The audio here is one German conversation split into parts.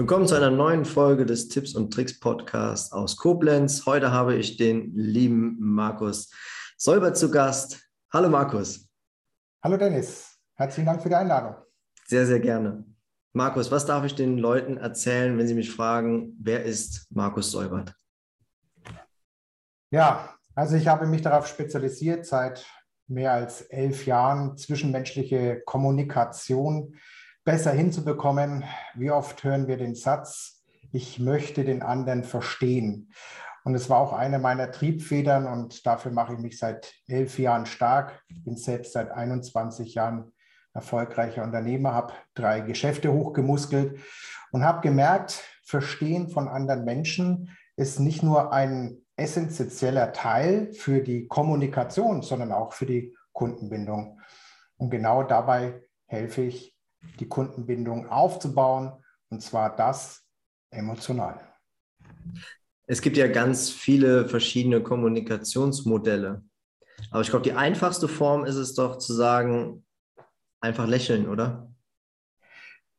Willkommen zu einer neuen Folge des Tipps und Tricks Podcasts aus Koblenz. Heute habe ich den lieben Markus Säuber zu Gast. Hallo Markus. Hallo Dennis. Herzlichen Dank für die Einladung. Sehr, sehr gerne. Markus, was darf ich den Leuten erzählen, wenn sie mich fragen, wer ist Markus Säubert? Ja, also ich habe mich darauf spezialisiert, seit mehr als elf Jahren zwischenmenschliche Kommunikation besser hinzubekommen. Wie oft hören wir den Satz, ich möchte den anderen verstehen. Und es war auch eine meiner Triebfedern und dafür mache ich mich seit elf Jahren stark. Ich bin selbst seit 21 Jahren erfolgreicher Unternehmer, habe drei Geschäfte hochgemuskelt und habe gemerkt, Verstehen von anderen Menschen ist nicht nur ein essentieller Teil für die Kommunikation, sondern auch für die Kundenbindung. Und genau dabei helfe ich, die Kundenbindung aufzubauen, und zwar das emotional. Es gibt ja ganz viele verschiedene Kommunikationsmodelle. Aber ich glaube, die einfachste Form ist es doch zu sagen, einfach lächeln, oder?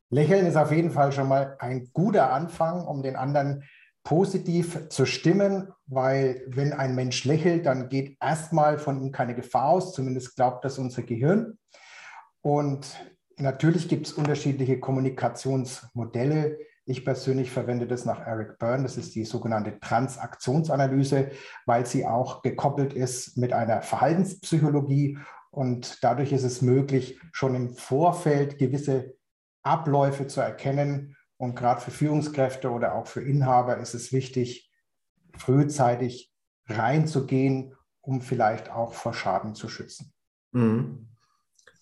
Lächeln ist auf jeden Fall schon mal ein guter Anfang, um den anderen positiv zu stimmen, weil wenn ein Mensch lächelt, dann geht erstmal von ihm keine Gefahr aus, zumindest glaubt das unser Gehirn. Und natürlich gibt es unterschiedliche Kommunikationsmodelle. Ich persönlich verwende das nach Eric Byrne, das ist die sogenannte Transaktionsanalyse, weil sie auch gekoppelt ist mit einer Verhaltenspsychologie und dadurch ist es möglich, schon im Vorfeld gewisse Abläufe zu erkennen und gerade für Führungskräfte oder auch für Inhaber ist es wichtig, frühzeitig reinzugehen, um vielleicht auch vor Schaden zu schützen. Mhm.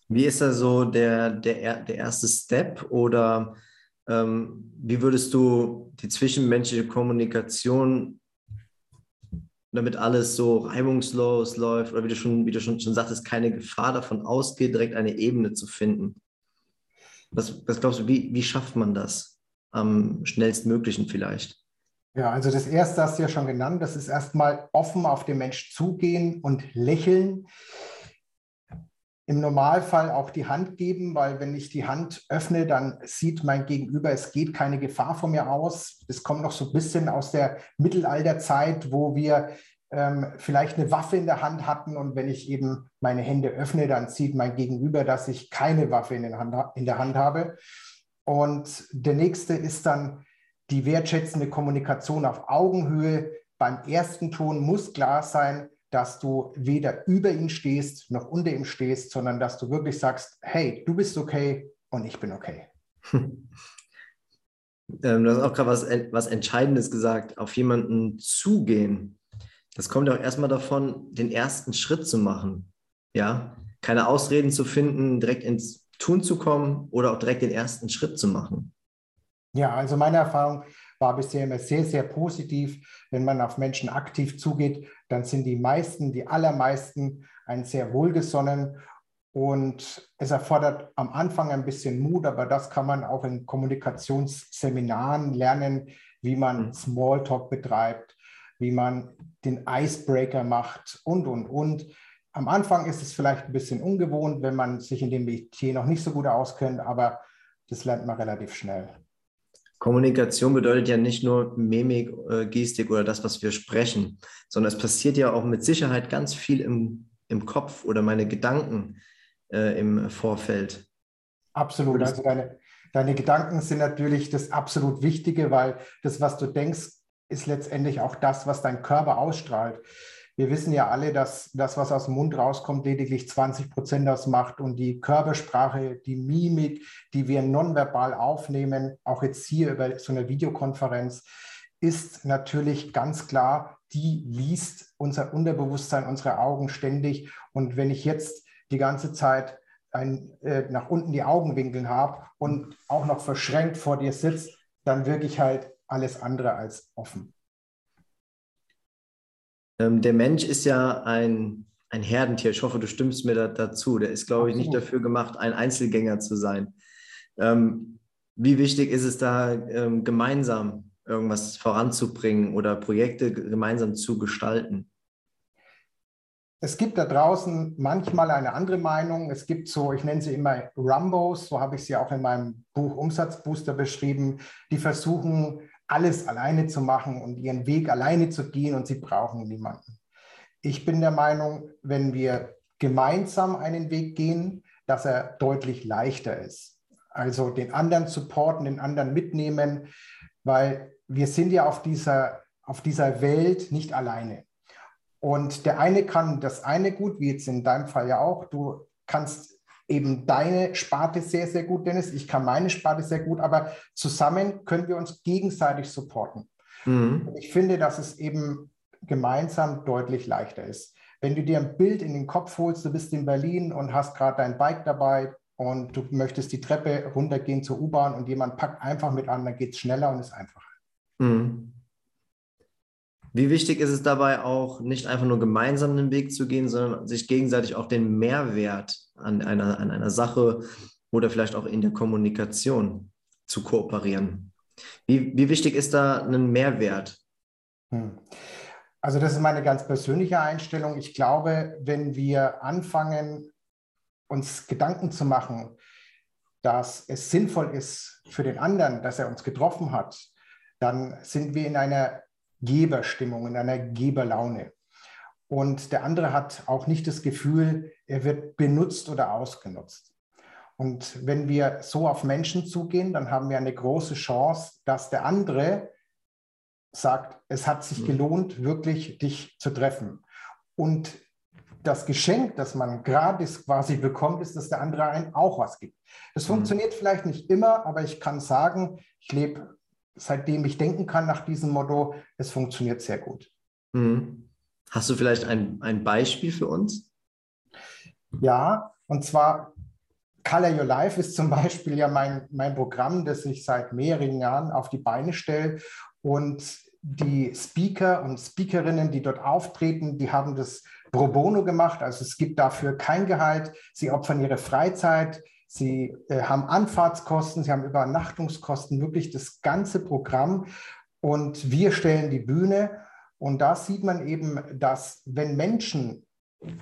Wie ist da so der, der, der erste Step oder ähm, wie würdest du die zwischenmenschliche Kommunikation, damit alles so reibungslos läuft oder wie du schon, wie du schon, schon sagtest, keine Gefahr davon ausgeht, direkt eine Ebene zu finden? Was, was glaubst du, wie, wie schafft man das? am schnellstmöglichen vielleicht? Ja, also das erste hast du ja schon genannt, das ist erstmal offen auf den Mensch zugehen und lächeln. Im Normalfall auch die Hand geben, weil wenn ich die Hand öffne, dann sieht mein Gegenüber, es geht keine Gefahr von mir aus. Es kommt noch so ein bisschen aus der Mittelalterzeit, wo wir ähm, vielleicht eine Waffe in der Hand hatten und wenn ich eben meine Hände öffne, dann sieht mein Gegenüber, dass ich keine Waffe in, Hand, in der Hand habe. Und der nächste ist dann die wertschätzende Kommunikation auf Augenhöhe. Beim ersten Ton muss klar sein, dass du weder über ihn stehst noch unter ihm stehst, sondern dass du wirklich sagst, hey, du bist okay und ich bin okay. Ähm, du hast auch gerade was, was Entscheidendes gesagt, auf jemanden zugehen. Das kommt auch erstmal davon, den ersten Schritt zu machen. Ja, keine Ausreden zu finden, direkt ins Tun zu kommen oder auch direkt den ersten Schritt zu machen? Ja, also meine Erfahrung war bisher immer sehr, sehr positiv. Wenn man auf Menschen aktiv zugeht, dann sind die meisten, die allermeisten, einen sehr wohlgesonnen. Und es erfordert am Anfang ein bisschen Mut, aber das kann man auch in Kommunikationsseminaren lernen, wie man mhm. Smalltalk betreibt, wie man den Icebreaker macht und, und, und. Am Anfang ist es vielleicht ein bisschen ungewohnt, wenn man sich in dem Metier noch nicht so gut auskennt, aber das lernt man relativ schnell. Kommunikation bedeutet ja nicht nur Mimik, äh, Gestik oder das, was wir sprechen, sondern es passiert ja auch mit Sicherheit ganz viel im, im Kopf oder meine Gedanken äh, im Vorfeld. Absolut. Also deine, deine Gedanken sind natürlich das absolut Wichtige, weil das, was du denkst, ist letztendlich auch das, was dein Körper ausstrahlt. Wir wissen ja alle, dass das, was aus dem Mund rauskommt, lediglich 20 Prozent ausmacht und die Körpersprache, die Mimik, die wir nonverbal aufnehmen, auch jetzt hier über so eine Videokonferenz, ist natürlich ganz klar, die liest unser Unterbewusstsein, unsere Augen ständig. Und wenn ich jetzt die ganze Zeit ein, äh, nach unten die Augenwinkeln habe und auch noch verschränkt vor dir sitzt, dann wirke ich halt alles andere als offen. Ähm, der Mensch ist ja ein, ein Herdentier. Ich hoffe, du stimmst mir da, dazu. Der ist, glaube ich, nicht dafür gemacht, ein Einzelgänger zu sein. Ähm, wie wichtig ist es da, ähm, gemeinsam irgendwas voranzubringen oder Projekte gemeinsam zu gestalten? es gibt da draußen manchmal eine andere Meinung. Es gibt so, ich nenne sie immer Rumbos, so habe ich sie auch in meinem Buch Umsatzbooster beschrieben, die versuchen, alles alleine zu machen und ihren Weg alleine zu gehen und sie brauchen niemanden. Ich bin der Meinung, wenn wir gemeinsam einen Weg gehen, dass er deutlich leichter ist. Also den anderen supporten, den anderen mitnehmen, weil wir sind ja auf dieser, auf dieser Welt nicht alleine. Und der eine kann das eine gut, wie jetzt in deinem Fall ja auch. Du kannst eben deine Sparte sehr, sehr gut, Dennis. Ich kann meine Sparte sehr gut, aber zusammen können wir uns gegenseitig supporten. Mhm. Ich finde, dass es eben gemeinsam deutlich leichter ist. Wenn du dir ein Bild in den Kopf holst, du bist in Berlin und hast gerade dein Bike dabei und du möchtest die Treppe runtergehen zur U-Bahn und jemand packt einfach mit an, dann geht es schneller und ist einfacher. Mhm. Wie wichtig ist es dabei auch, nicht einfach nur gemeinsam den Weg zu gehen, sondern sich gegenseitig auch den Mehrwert an einer, an einer Sache oder vielleicht auch in der Kommunikation zu kooperieren? Wie, wie wichtig ist da ein Mehrwert? Hm. Also das ist meine ganz persönliche Einstellung. Ich glaube, wenn wir anfangen, uns Gedanken zu machen, dass es sinnvoll ist für den anderen, dass er uns getroffen hat, dann sind wir in einer Geberstimmung, in einer Geberlaune. Und der andere hat auch nicht das Gefühl, er wird benutzt oder ausgenutzt. Und wenn wir so auf Menschen zugehen, dann haben wir eine große Chance, dass der andere sagt, es hat sich mhm. gelohnt, wirklich dich zu treffen. Und das Geschenk, das man gratis quasi bekommt, ist, dass der andere einen auch was gibt. Das mhm. funktioniert vielleicht nicht immer, aber ich kann sagen, ich lebe seitdem ich denken kann nach diesem Motto, es funktioniert sehr gut. Mhm. Hast du vielleicht ein, ein Beispiel für uns? Ja, und zwar Color Your Life ist zum Beispiel ja mein, mein Programm, das ich seit mehreren Jahren auf die Beine stelle. Und die Speaker und Speakerinnen, die dort auftreten, die haben das pro bono gemacht. Also es gibt dafür kein Gehalt. Sie opfern ihre Freizeit, Sie äh, haben Anfahrtskosten, Sie haben Übernachtungskosten, wirklich das ganze Programm. Und wir stellen die Bühne. Und da sieht man eben, dass wenn Menschen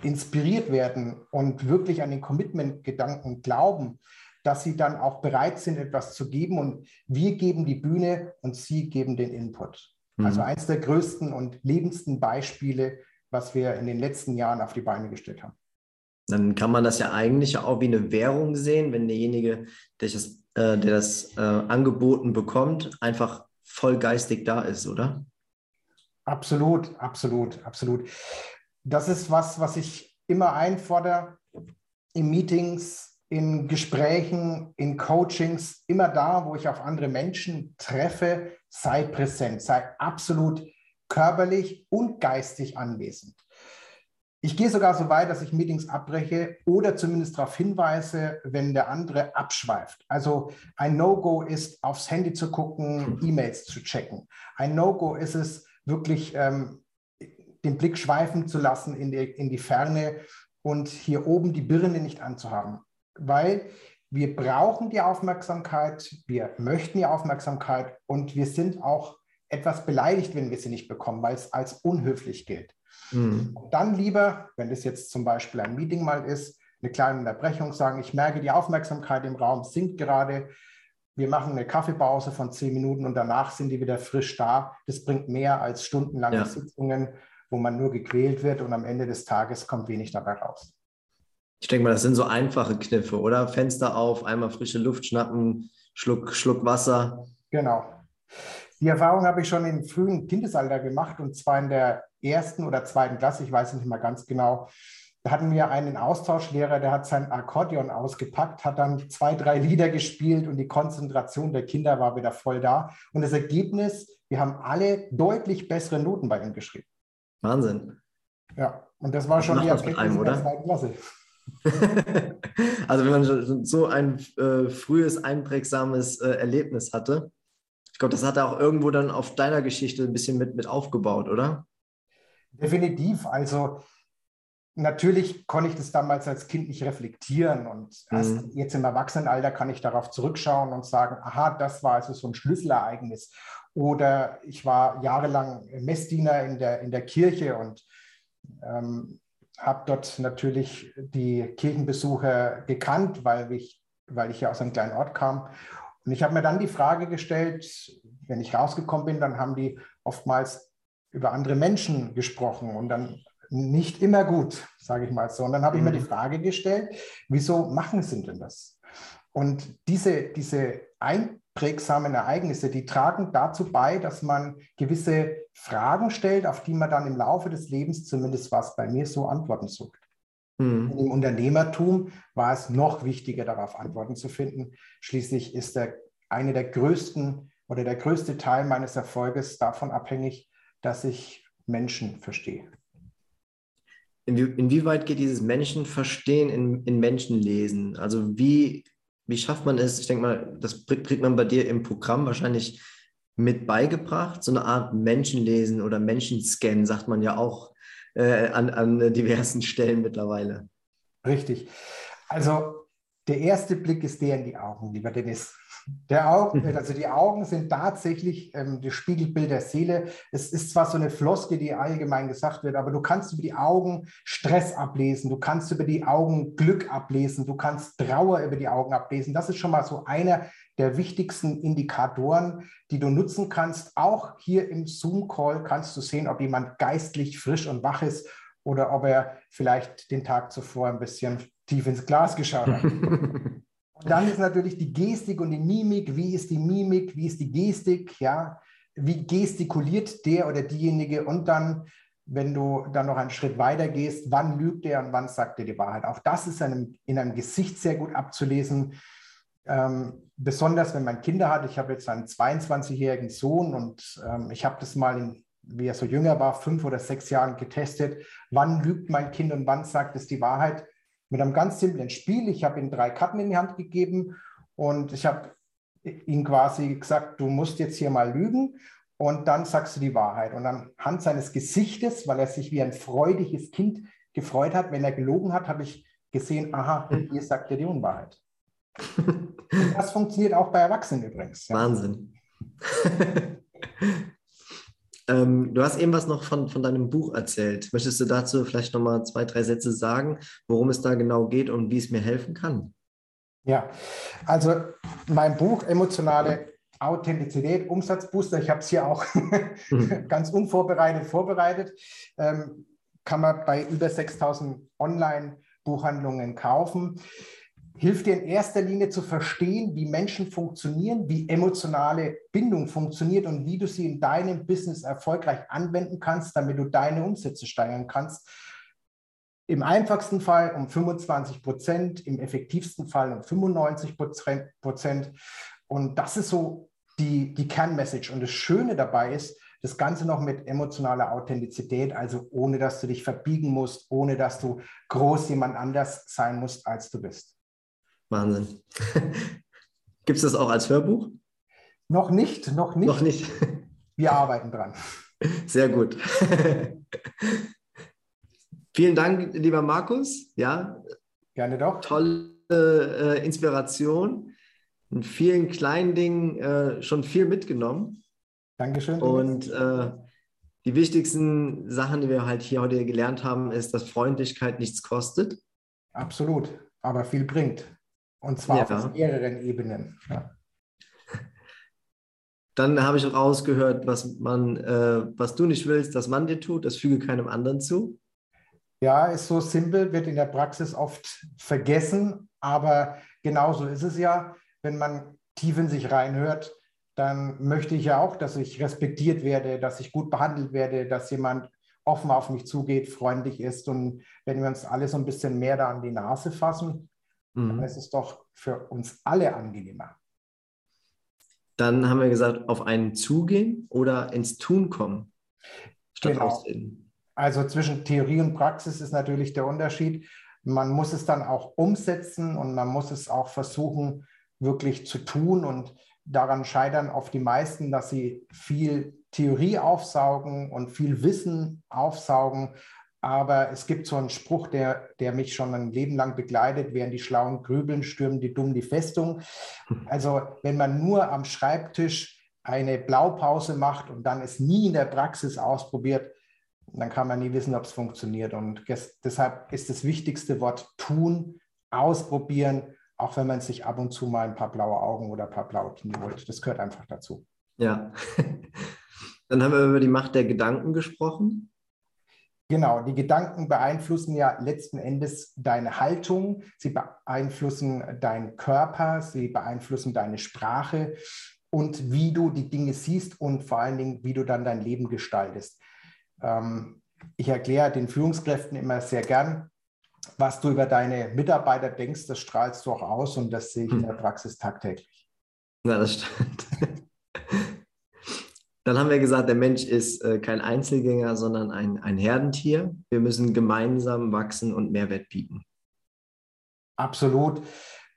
inspiriert werden und wirklich an den Commitment-Gedanken glauben, dass sie dann auch bereit sind, etwas zu geben. Und wir geben die Bühne und sie geben den Input. Mhm. Also eines der größten und lebendsten Beispiele, was wir in den letzten Jahren auf die Beine gestellt haben dann kann man das ja eigentlich auch wie eine Währung sehen, wenn derjenige, der das, äh, der das äh, angeboten bekommt, einfach voll geistig da ist, oder? Absolut, absolut, absolut. Das ist was, was ich immer einfordere in Meetings, in Gesprächen, in Coachings, immer da, wo ich auf andere Menschen treffe, sei präsent, sei absolut körperlich und geistig anwesend. Ich gehe sogar so weit, dass ich Meetings abbreche oder zumindest darauf hinweise, wenn der andere abschweift. Also ein No-Go ist, aufs Handy zu gucken, E-Mails zu checken. Ein No-Go ist es, wirklich ähm, den Blick schweifen zu lassen in die, in die Ferne und hier oben die Birne nicht anzuhaben. Weil wir brauchen die Aufmerksamkeit, wir möchten die Aufmerksamkeit und wir sind auch etwas beleidigt, wenn wir sie nicht bekommen, weil es als unhöflich gilt. Mhm. Dann lieber, wenn das jetzt zum Beispiel ein Meeting mal ist, eine kleine Unterbrechung sagen, ich merke, die Aufmerksamkeit im Raum sinkt gerade. Wir machen eine Kaffeepause von zehn Minuten und danach sind die wieder frisch da. Das bringt mehr als stundenlange ja. Sitzungen, wo man nur gequält wird und am Ende des Tages kommt wenig dabei raus. Ich denke mal, das sind so einfache Kniffe, oder? Fenster auf, einmal frische Luft schnappen, Schluck, Schluck Wasser. Genau. Die Erfahrung habe ich schon im frühen Kindesalter gemacht und zwar in der ersten oder zweiten Klasse, ich weiß nicht mal ganz genau. Da hatten wir einen Austauschlehrer, der hat sein Akkordeon ausgepackt, hat dann zwei, drei Lieder gespielt und die Konzentration der Kinder war wieder voll da. Und das Ergebnis, wir haben alle deutlich bessere Noten bei ihm geschrieben. Wahnsinn. Ja, und das war schon die Erkenntnis einem, der zweiten Klasse. also wenn man so ein äh, frühes, einprägsames äh, Erlebnis hatte, ich glaube, das hat er auch irgendwo dann auf deiner Geschichte ein bisschen mit, mit aufgebaut, oder? Definitiv. Also natürlich konnte ich das damals als Kind nicht reflektieren und erst mhm. jetzt im Erwachsenenalter kann ich darauf zurückschauen und sagen, aha, das war also so ein Schlüsselereignis. Oder ich war jahrelang Messdiener in der, in der Kirche und ähm, habe dort natürlich die Kirchenbesucher gekannt, weil ich, weil ich ja aus einem kleinen Ort kam. Und ich habe mir dann die Frage gestellt, wenn ich rausgekommen bin, dann haben die oftmals über andere Menschen gesprochen und dann nicht immer gut, sage ich mal so. Und dann habe ich mir die mhm. Frage gestellt, wieso machen sie denn das? Und diese, diese einprägsamen Ereignisse, die tragen dazu bei, dass man gewisse Fragen stellt, auf die man dann im Laufe des Lebens, zumindest was bei mir so, Antworten sucht. Mhm. Im Unternehmertum war es noch wichtiger, darauf Antworten zu finden. Schließlich ist der, eine der größten oder der größte Teil meines Erfolges davon abhängig, dass ich Menschen verstehe. Inwie inwieweit geht dieses Menschenverstehen in, in Menschenlesen? Also wie, wie schafft man es? Ich denke mal, das kriegt man bei dir im Programm wahrscheinlich mit beigebracht, so eine Art Menschenlesen oder Menschenscan, sagt man ja auch äh, an, an diversen Stellen mittlerweile. Richtig. Also der erste Blick ist der in die Augen, lieber Dennis. Der Augen, mhm. also die Augen sind tatsächlich ähm, das Spiegelbild der Seele. Es ist zwar so eine Floske, die allgemein gesagt wird, aber du kannst über die Augen Stress ablesen, du kannst über die Augen Glück ablesen, du kannst Trauer über die Augen ablesen. Das ist schon mal so einer der wichtigsten Indikatoren, die du nutzen kannst. Auch hier im Zoom-Call kannst du sehen, ob jemand geistlich frisch und wach ist oder ob er vielleicht den Tag zuvor ein bisschen tief ins Glas geschaut hat. Und dann ist natürlich die Gestik und die Mimik. Wie ist die Mimik? Wie ist die Gestik? Ja, wie gestikuliert der oder diejenige? Und dann, wenn du dann noch einen Schritt weiter gehst, wann lügt er und wann sagt er die Wahrheit? Auch das ist einem, in einem Gesicht sehr gut abzulesen. Ähm, besonders wenn man Kinder hat. Ich habe jetzt einen 22-jährigen Sohn und ähm, ich habe das mal, in, wie er so jünger war, fünf oder sechs Jahren getestet. Wann lügt mein Kind und wann sagt es die Wahrheit? Mit einem ganz simplen Spiel. Ich habe ihm drei Karten in die Hand gegeben und ich habe ihm quasi gesagt, du musst jetzt hier mal lügen und dann sagst du die Wahrheit. Und anhand seines Gesichtes, weil er sich wie ein freudiges Kind gefreut hat, wenn er gelogen hat, habe ich gesehen, aha, hier sagt er die Unwahrheit. das funktioniert auch bei Erwachsenen übrigens. Ja. Wahnsinn. Ähm, du hast eben was noch von, von deinem Buch erzählt. Möchtest du dazu vielleicht nochmal zwei, drei Sätze sagen, worum es da genau geht und wie es mir helfen kann? Ja, also mein Buch Emotionale Authentizität, Umsatzbooster, ich habe es hier auch mhm. ganz unvorbereitet vorbereitet, ähm, kann man bei über 6000 Online-Buchhandlungen kaufen hilft dir in erster Linie zu verstehen, wie Menschen funktionieren, wie emotionale Bindung funktioniert und wie du sie in deinem Business erfolgreich anwenden kannst, damit du deine Umsätze steigern kannst. Im einfachsten Fall um 25 Prozent, im effektivsten Fall um 95 Prozent. Und das ist so die, die Kernmessage. Und das Schöne dabei ist, das Ganze noch mit emotionaler Authentizität, also ohne dass du dich verbiegen musst, ohne dass du groß jemand anders sein musst, als du bist. Wahnsinn. Gibt es das auch als Hörbuch? Noch nicht, noch nicht. Noch nicht. Wir arbeiten dran. Sehr gut. Vielen Dank, lieber Markus. Ja. Gerne doch. Tolle äh, Inspiration. In vielen kleinen Dingen äh, schon viel mitgenommen. Dankeschön. Und äh, die wichtigsten Sachen, die wir halt hier heute gelernt haben, ist, dass Freundlichkeit nichts kostet. Absolut, aber viel bringt. Und zwar ja. auf mehreren Ebenen. Ja. Dann habe ich rausgehört, was man, äh, was du nicht willst, dass man dir tut, das füge keinem anderen zu. Ja, ist so simpel, wird in der Praxis oft vergessen, aber genauso ist es ja, wenn man tief in sich reinhört, dann möchte ich ja auch, dass ich respektiert werde, dass ich gut behandelt werde, dass jemand offen auf mich zugeht, freundlich ist. Und wenn wir uns alle so ein bisschen mehr da an die Nase fassen, Mhm. Dann ist es doch für uns alle angenehmer. Dann haben wir gesagt, auf einen zugehen oder ins Tun kommen. Statt genau. Ausreden. Also zwischen Theorie und Praxis ist natürlich der Unterschied. Man muss es dann auch umsetzen und man muss es auch versuchen, wirklich zu tun. Und daran scheitern oft die meisten, dass sie viel Theorie aufsaugen und viel Wissen aufsaugen, aber es gibt so einen Spruch, der, der mich schon ein Leben lang begleitet, während die Schlauen grübeln, stürmen die Dummen die Festung. Also wenn man nur am Schreibtisch eine Blaupause macht und dann es nie in der Praxis ausprobiert, dann kann man nie wissen, ob es funktioniert. Und deshalb ist das wichtigste Wort tun, ausprobieren, auch wenn man sich ab und zu mal ein paar blaue Augen oder ein paar blaue Knie holt. Das gehört einfach dazu. Ja. Dann haben wir über die Macht der Gedanken gesprochen. Genau, die Gedanken beeinflussen ja letzten Endes deine Haltung, sie beeinflussen deinen Körper, sie beeinflussen deine Sprache und wie du die Dinge siehst und vor allen Dingen, wie du dann dein Leben gestaltest. Ähm, ich erkläre den Führungskräften immer sehr gern, was du über deine Mitarbeiter denkst, das strahlst du auch aus und das sehe ich in der hm. Praxis tagtäglich. Na, das stimmt. Dann haben wir gesagt, der Mensch ist äh, kein Einzelgänger, sondern ein, ein Herdentier. Wir müssen gemeinsam wachsen und Mehrwert bieten. Absolut.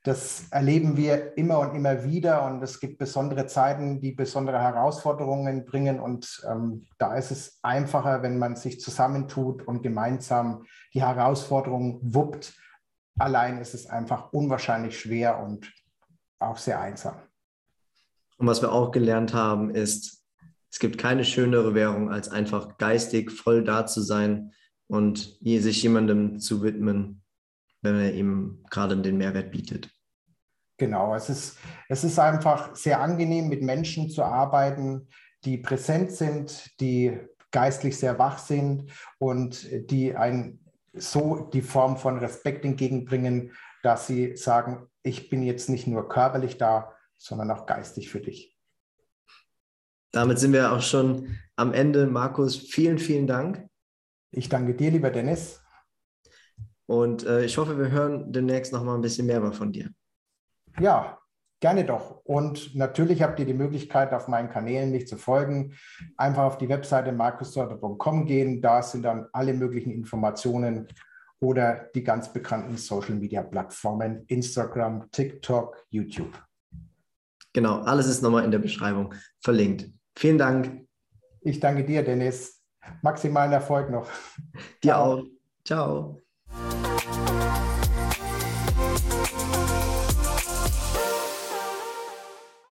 Das erleben wir immer und immer wieder und es gibt besondere Zeiten, die besondere Herausforderungen bringen und ähm, da ist es einfacher, wenn man sich zusammentut und gemeinsam die Herausforderungen wuppt. Allein ist es einfach unwahrscheinlich schwer und auch sehr einsam. Und was wir auch gelernt haben, ist, es gibt keine schönere Währung, als einfach geistig voll da zu sein und sich jemandem zu widmen, wenn er ihm gerade den Mehrwert bietet. Genau, es ist, es ist einfach sehr angenehm, mit Menschen zu arbeiten, die präsent sind, die geistlich sehr wach sind und die ein so die Form von Respekt entgegenbringen, dass sie sagen, ich bin jetzt nicht nur körperlich da, sondern auch geistig für dich. Damit sind wir auch schon am Ende. Markus, vielen, vielen Dank. Ich danke dir, lieber Dennis. Und äh, ich hoffe, wir hören demnächst noch mal ein bisschen mehr von dir. Ja, gerne doch. Und natürlich habt ihr die Möglichkeit, auf meinen Kanälen mich zu folgen. Einfach auf die Webseite markusdorter.com gehen. Da sind dann alle möglichen Informationen oder die ganz bekannten Social-Media-Plattformen Instagram, TikTok, YouTube. Genau, alles ist nochmal in der Beschreibung verlinkt. Vielen Dank. Ich danke dir, Dennis. Maximalen Erfolg noch. Dir Ciao. auch. Ciao.